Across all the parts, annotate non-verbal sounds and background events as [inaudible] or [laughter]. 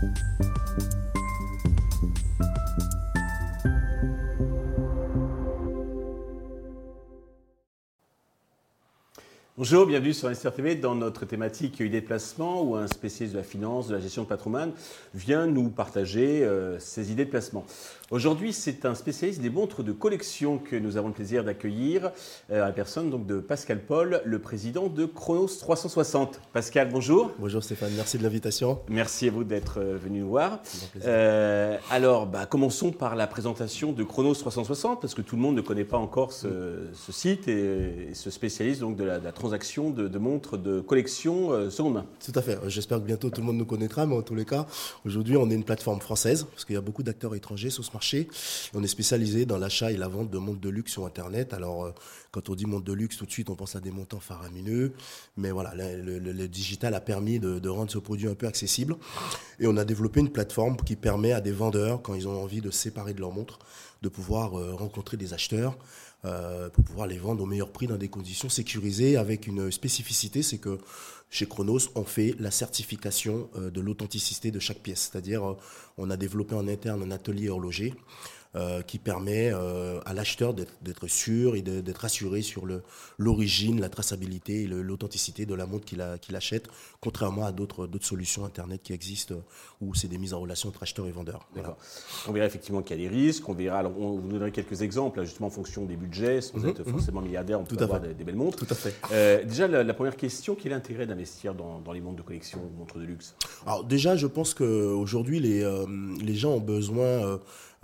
Thank you. Bonjour, bienvenue sur Investir TV dans notre thématique idées de placement où un spécialiste de la finance, de la gestion de patrimoine vient nous partager euh, ses idées de placement. Aujourd'hui, c'est un spécialiste des montres de collection que nous avons le plaisir d'accueillir euh, à la personne donc de Pascal Paul, le président de Chronos 360. Pascal, bonjour. Bonjour Stéphane, merci de l'invitation. Merci à vous d'être euh, venu nous voir. Euh, alors, bah, commençons par la présentation de Chronos 360 parce que tout le monde ne connaît pas encore ce, site et, ce spécialiste donc de la, transaction de, montres de collection euh, seconde main. Tout à fait. J'espère que bientôt tout le monde nous connaîtra, mais en tous les cas, aujourd'hui, on est une plateforme française parce qu'il y a beaucoup d'acteurs étrangers sur ce marché on est spécialisé dans l'achat et la vente de montres de luxe sur Internet. Alors, euh, quand on dit montres de luxe, tout de suite, on pense à des montants faramineux. Mais voilà, le, digital a permis de, rendre ce produit un peu accessible. Et on a développé une plateforme qui permet à des vendeurs, quand ils ont envie de séparer de leurs montres, de pouvoir euh, rencontrer des acheteurs. Euh, pour pouvoir les vendre au meilleur prix dans des conditions sécurisées avec une spécificité, c'est que chez Chronos, on fait la certification euh, de l'authenticité de chaque pièce. C'est-à-dire, on a développé en interne un atelier horloger euh, qui permet euh, à l'acheteur d'être sûr et d'être assuré sur l'origine, la traçabilité et l'authenticité de la montre qu'il achète, contrairement à d'autres solutions Internet qui existent où c'est des mises en relation entre acheteurs et vendeurs. On verra effectivement qu'il y a des risques, on verra, on vous donnerait quelques exemples, justement en fonction des budgets, si vous mhm, êtes mhm. forcément milliardaire, on peut avoir des, belles montres. Tout à fait. Euh, déjà, la, première question, quel est l'intérêt d'investir dans, les montres de collection, montres de luxe? Alors déjà, je pense qu'aujourd'hui, les, les gens ont besoin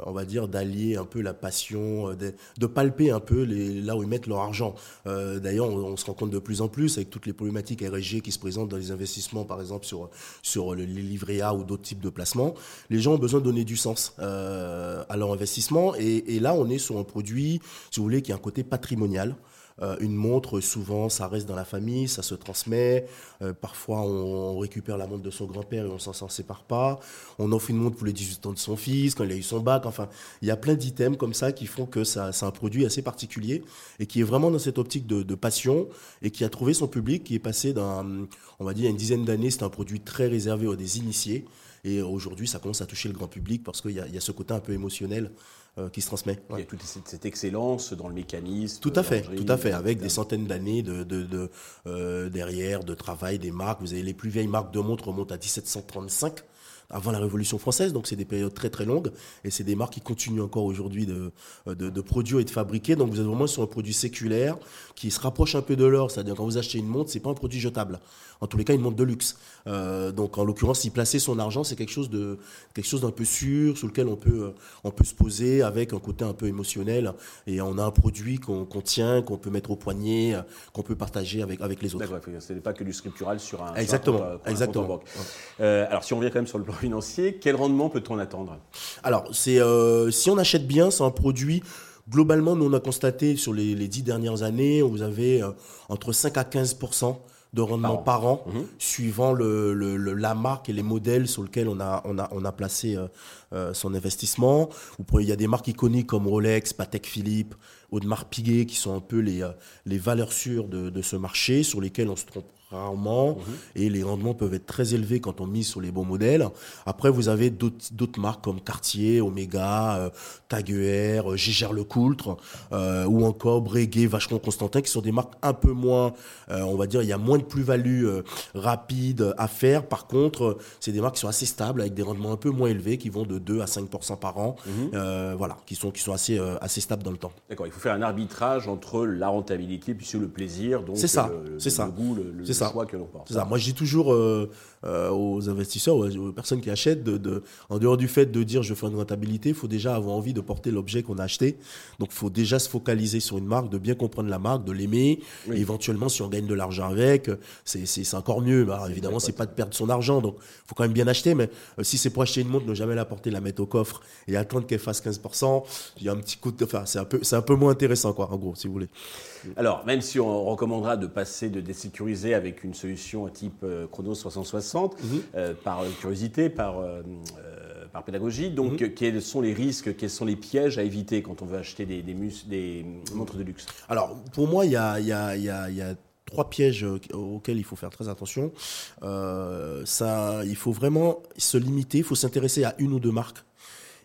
on va dire, d'allier un peu la passion, euh, de, palper un peu les, là où ils mettent leur argent. Euh, d'ailleurs, on, se rend compte de plus en plus avec toutes les problématiques RSG qui se présentent dans les investissements, par exemple sur, sur les livrets A ou d'autres types de placements. Les gens ont besoin de donner du sens euh, à leur investissement. Et, et, là, on est sur un produit, si vous voulez, qui a un côté patrimonial. Euh, une montre, souvent, ça reste dans la famille, ça se transmet. Euh, parfois, on, récupère la montre de son grand-père et on s'en sépare pas. On offre une montre pour les 18 ans de son fils, quand il a eu son bac. Enfin, il y a plein d'items comme ça qui font que ça, c'est un produit assez particulier et qui est vraiment dans cette optique de, passion et qui a trouvé son public, qui est passé d'un, on va dire, il y a une dizaine d'années, c'était un produit très réservé aux des initiés. Et aujourd'hui, ça commence à toucher le grand public parce qu'il y, y, a ce côté un peu émotionnel euh, qui se transmet. Il y a toute cette, excellence dans le mécanisme. Tout à fait, tout à fait, avec des centaines d'années de, de, euh, derrière, de travail des marques. Vous avez les plus vieilles marques de montres remontent à 1735 avant la Révolution française, donc c'est des périodes très très longues, et c'est des marques qui continuent encore aujourd'hui de, de, produire et de fabriquer. Donc vous êtes vraiment sur un produit séculaire qui se rapproche un peu de l'or, c'est-à-dire quand vous achetez une montre, c'est pas un produit jetable. En tous les cas, une montre de luxe. Euh, donc en l'occurrence, si placer son argent, c'est quelque chose de quelque chose d'un peu sûr, sur lequel on peut on peut se poser avec un côté un peu émotionnel, et on a un produit qu'on tient, qu'on peut mettre au poignet, qu'on peut partager avec avec les autres. D'accord, ce n'est pas que du scriptural sur un exactement, sur un, exactement. Euh, alors si on vient quand même sur le plan financier, quel rendement peut-on attendre? Alors, c'est euh, si on achète bien, c'est un produit. Globalement, nous on a constaté sur les, dix dernières années, vous avez euh, entre 5 à 15% de rendement par an, mhm. suivant le, la marque et les modèles sur lesquels on a, on a, on a placé euh, son investissement. il y a des marques iconiques comme Rolex, Patek Philippe, Audemars Piguet, qui sont un peu les, les valeurs sûres de, de, ce marché, sur lesquelles on se trompe rarement mhm. et les rendements peuvent être très élevés quand on mise sur les bons modèles. Après, vous avez d'autres marques comme Cartier, Omega, euh, Tag Heuer, euh, Gégère Lecoultre euh, ou encore Breguet, Vacheron Constantin qui sont des marques un peu moins, euh, on va dire, il y a moins de plus-value rapide à faire. Par contre, c'est des marques qui sont assez stables avec des rendements un peu moins élevés qui vont de 2 à 5% par an. Mhm. voilà, qui sont, qui sont assez, assez stables dans le temps. D'accord, il faut faire un arbitrage entre la rentabilité puis le plaisir. C'est ça, c'est ça. Le goût, le, ça. C'est ça. Moi, je dis toujours euh, aux investisseurs, aux, personnes qui achètent, de, en dehors du fait de dire je fais une rentabilité, il faut déjà avoir envie de porter l'objet qu'on a acheté. Donc, il faut déjà se focaliser sur une marque, de bien comprendre la marque, de l'aimer. Éventuellement, si on gagne de l'argent avec, c'est encore mieux. Bah, évidemment, c'est pas de perdre son argent. Donc, il faut quand même bien acheter. Mais euh, si c'est pour acheter une montre, ne jamais la porter, la mettre au coffre et attendre qu'elle fasse 15%, il y a un petit coup de. Enfin, c'est un, peu, un peu moins intéressant, quoi, en gros, si vous voulez. Alors, même si on recommandera de passer de désécuriser avec une solution type euh, Chronos 360, mhm. euh, par curiosité, par, euh, par pédagogie, donc mhm. quels sont les risques, quels sont les pièges à éviter quand on veut acheter des, des, montres de luxe? Alors, pour moi, il y a, y a trois pièges auxquels il faut faire très attention. ça, il faut vraiment se limiter, il faut s'intéresser à une ou deux marques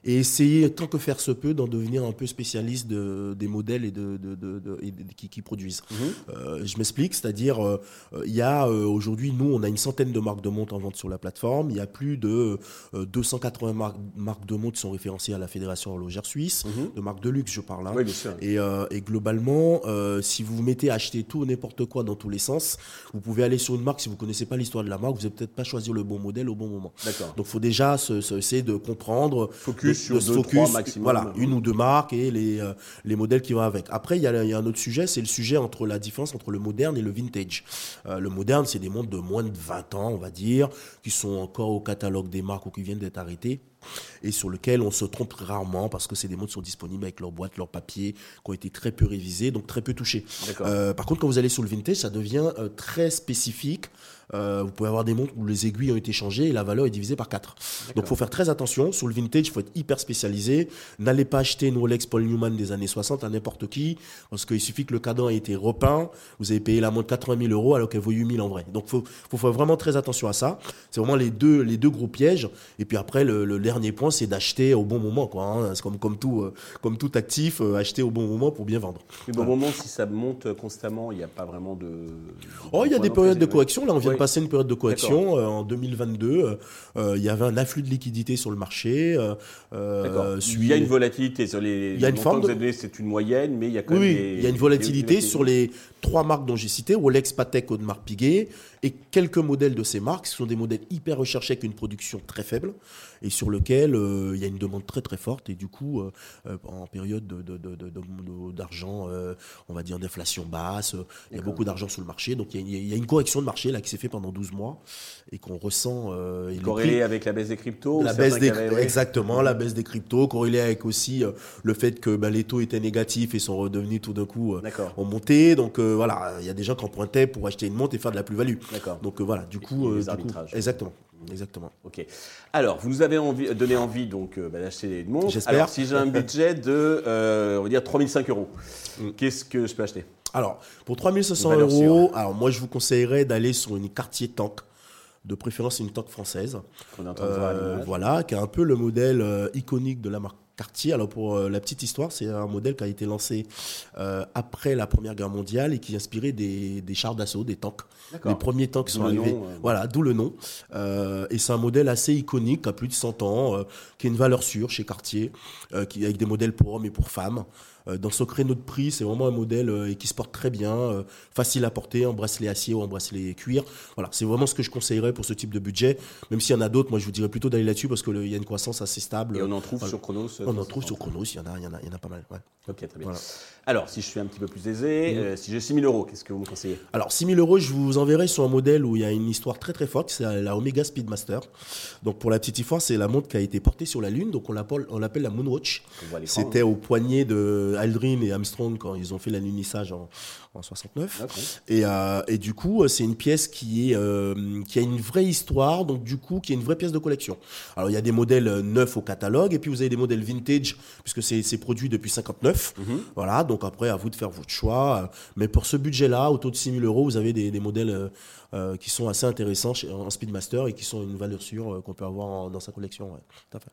et essayer, tant que faire se peut, d'en devenir un peu spécialiste de, des modèles et de, de, de, qui, qui, produisent. Mhm. Euh, je m'explique, c'est-à-dire, euh, il y a euh, aujourd'hui, nous, on a une centaine de marques de montres en vente sur la plateforme. Il y a plus de 280 marques, marques, de montres qui sont référencées à la Fédération horlogère suisse, mhm. de marques de luxe, je parle. Hein. Oui, bien sûr. Et, et globalement, si vous vous mettez à acheter tout n'importe quoi dans tous les sens, vous pouvez aller sur une marque, si vous connaissez pas l'histoire de la marque, vous n'avez peut-être pas choisi le bon modèle au bon moment. D'accord. Donc, il faut déjà se, essayer de comprendre. Focus sur deux, focus, maximum. Voilà, une ou deux marques et les, euh, les modèles qui vont avec. Après, il y, a, y a un autre sujet, c'est le sujet entre la différence entre le moderne et le vintage. Euh, le moderne, c'est des montres de moins de 20 ans, on va dire, qui sont encore au catalogue des marques ou qui viennent d'être arrêtées et sur lequel on se trompe rarement parce que c'est des montres qui sont disponibles avec leur boîte, leur papier, qui ont été très peu révisés, donc très peu touchés. Euh, par contre, quand vous allez sur le vintage, ça devient très spécifique euh, vous pouvez avoir des montres où les aiguilles ont été changées et la valeur est divisée par 4. Donc il faut faire très attention. Sur le vintage, il faut être hyper spécialisé. N'allez pas acheter une Rolex Paul Newman des années 60 à n'importe qui, parce qu'il suffit que le cadran ait été repeint, vous avez payé la montre 80 000 euros alors qu'elle vaut 8 000 en vrai. Donc il faut, faut, faire vraiment très attention à ça. C'est vraiment les deux, les deux gros pièges. Et puis après, le, dernier point, c'est d'acheter au bon moment. Hein. C'est comme, comme, tout, euh, comme tout actif, euh, acheter au bon moment pour bien vendre. au bon moment, si ça monte constamment, il n'y a pas vraiment de... Oh, il y a des périodes de correction. Là, on vient passer une période de correction. Euh, en 2022, euh, euh, il y avait un afflux de liquidités sur le marché. il y a une volatilité sur les. Il y a une forme. C'est une moyenne, mais il y a quand même. Oui, il y a une volatilité sur les trois marques dont j'ai cité, Rolex, Patek, Audemars Piguet, et quelques modèles de ces marques. Ce sont des modèles hyper recherchés avec une production très faible et sur lequel il y a une demande très très forte. Et du coup, en période d'argent, on va dire d'inflation basse, il y a beaucoup d'argent sur le marché. Donc il y, y, a une correction de marché là qui s'est fait pendant 12 mois et qu'on ressent. Euh, corrélé avec la baisse des cryptos la baisse des, Exactement, la baisse des cryptos, corrélé avec aussi euh, le fait que ben, les taux étaient négatifs et sont redevenus tout d'un coup euh, ont monté. Donc euh, voilà, il y a des gens qui empruntaient pour acheter une montre et faire de la plus-value. Donc voilà, du coup. les arbitrages. exactement. Exactement. Ok. Alors, vous nous avez envie, donné envie donc bah, d'acheter. J'espère. Alors, si j'ai un budget de, on va dire 3005 euros, mm. qu'est-ce que je peux acheter? Alors, pour 3500 euros, alors moi je vous conseillerais d'aller sur une quartier tank, de préférence une tank française. Euh, voilà, qui est un peu le modèle euh, iconique de la marque Cartier. Alors pour euh, la petite histoire, c'est un modèle qui a été lancé après la Première Guerre mondiale et qui inspirait des, des chars d'assaut, des tanks. Les premiers tanks sont arrivés. Voilà, d'où le nom. et c'est un modèle assez iconique, qui a plus de 100 ans, qui a une valeur sûre chez Cartier, qui avec des modèles pour hommes et pour femmes. Euh, dans ce créneau de prix, c'est vraiment un modèle euh, qui se porte très bien, euh, facile à porter, en bracelet acier ou en bracelet cuir. Voilà, c'est vraiment ce que je conseillerais pour ce type de budget. Même s'il y en a d'autres, moi je vous dirais plutôt d'aller là-dessus parce qu'il y a une croissance assez stable. Et on en trouve sur Chronos On en trouve sur Chronos, il y en a, il y en a, il y en a pas mal. Ok, très bien. Alors, si je suis un petit peu plus aisé, mm. si j'ai 6 000 euros, qu'est-ce que vous me conseillez? Alors, 6 000 euros, je vous enverrai sur un modèle où il y a une histoire très très forte, c'est la Omega Speedmaster. Donc, pour la petite histoire, c'est la montre qui a été portée sur la Lune, donc on l'appelle la Moonwatch. C'était au poignet de Aldrin et Armstrong quand ils ont fait l'alunissage en, en 69. Et, euh, et, du coup, c'est une pièce qui, est, euh, qui a une vraie histoire, donc du coup, qui est une vraie pièce de collection. Alors, il y a des modèles neufs au catalogue, et puis vous avez des modèles vintage, puisque c'est produit depuis 59. Mhm. Voilà, donc après, à vous de faire votre choix. Mais pour ce budget-là, autour de 6 000 euros, vous avez des, des modèles euh, qui sont assez intéressants en Speedmaster et qui sont une valeur sûre qu'on peut avoir dans sa collection. tout à fait.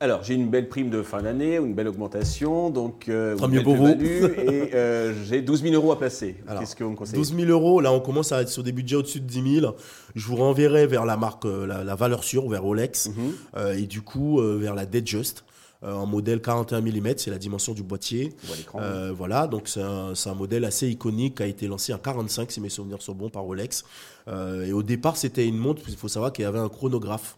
Alors, j'ai une belle prime de fin d'année, une belle augmentation, donc euh, mieux pour vous. [laughs] et euh, j'ai 12 000 euros à placer. Qu'est-ce que vous me conseillez? 12 000 euros, là on commence à être sur des budgets au-dessus de 10 000. Je vous renverrai vers la marque, euh, la, valeur sûre, vers Rolex, mhm. euh, et du coup vers la Datejust. en modèle 41 mm, c'est la dimension du boîtier. voilà, donc c'est un, un, modèle assez iconique qui a été lancé en 45, si mes souvenirs sont bons, par Rolex. et au départ, c'était une montre, il faut savoir qu'il y avait un chronographe.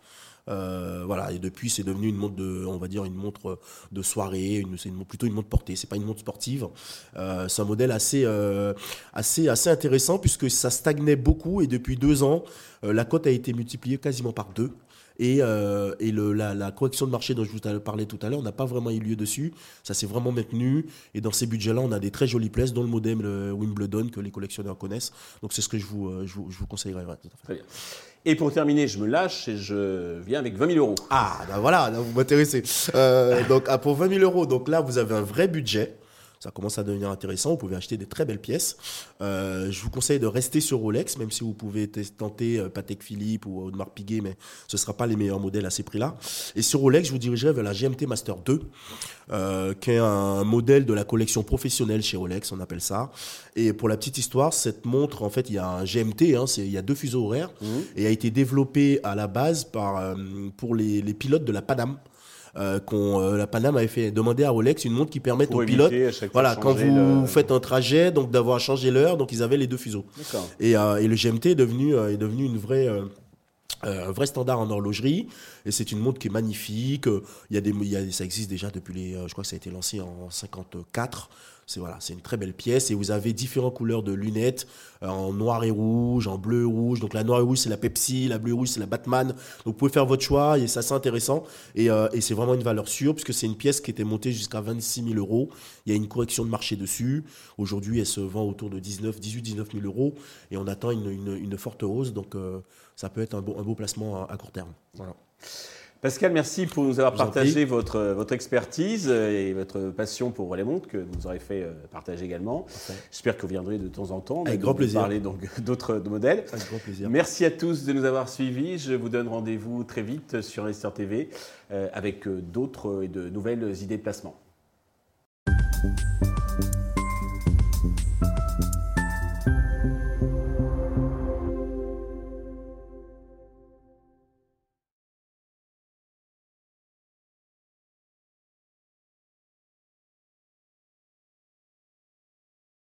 Euh, voilà, et depuis, c'est devenu une montre de, on va dire, une montre de soirée, c'est plutôt une montre portée. C'est pas une montre sportive. Euh, c'est un modèle assez, euh, assez, assez intéressant puisque ça stagnait beaucoup et depuis deux ans, la cote a été multipliée quasiment par deux. Et, et le, la, la, correction de marché dont je vous parlais tout à l'heure, n'a pas vraiment eu lieu dessus. Ça s'est vraiment maintenu. Et dans ces budgets-là, on a des très jolies places, dont le modèle Wimbledon que les collectionneurs connaissent. Donc c'est ce que je vous, je vous, je vous conseillerais. Très bien. Et pour terminer, je me lâche et je viens avec 20 000 euros. Ah, ben voilà, vous m'intéressez. Euh, [laughs] donc, ah, pour 20 000 euros, donc là, vous avez un vrai budget. Ça commence à devenir intéressant. Vous pouvez acheter des très belles pièces. Euh, je vous conseille de rester sur Rolex, même si vous pouvez tenter euh, Patek Philippe ou Audemars Piguet, mais ce ne sera pas les meilleurs modèles à ces prix-là. Et sur Rolex, je vous dirigerai vers la GMT Master 2, euh, qui est un modèle de la collection professionnelle chez Rolex, on appelle ça. Et pour la petite histoire, cette montre, en fait, il y a un GMT, hein, il y a deux fuseaux horaires, mmh. et a été développé à la base par, pour les, les pilotes de la Paname. Euh, qu'on euh, la Paname avait fait demander à Rolex une montre qui permette aux pilotes, voilà, quand vous faites un trajet, donc d'avoir changé l'heure, donc ils avaient les deux fuseaux. Et, euh, et, le GMT est devenu est devenu une vraie un vrai standard en horlogerie et c'est une montre qui est magnifique. Il y a des, ça existe déjà depuis les, je crois que ça a été lancé en 54. C'est voilà, c'est une très belle pièce et vous avez différentes couleurs de lunettes euh, en noir et rouge, en bleu et rouge. Donc la noire et rouge c'est la Pepsi, la bleue et rouge c'est la Batman. Donc vous pouvez faire votre choix et ça c'est intéressant et, euh, c'est vraiment une valeur sûre puisque c'est une pièce qui était montée jusqu'à 26 000 euros. Il y a une correction de marché dessus. Aujourd'hui elle se vend autour de 19, 18, 19 000 euros et on attend une, une, forte hausse. Donc euh, ça peut être un un beau placement à, court terme. Voilà. Pascal, merci pour nous avoir partagé votre, votre expertise et votre passion pour les montres que vous nous aurez fait euh, partager également. J'espère que vous viendrez de temps en temps. Avec grand plaisir. Parler donc [laughs] d'autres modèles. Avec grand plaisir. Merci à tous de nous avoir suivis. Je vous donne rendez-vous très vite sur Investir TV euh, avec euh, d'autres et de nouvelles idées de placement.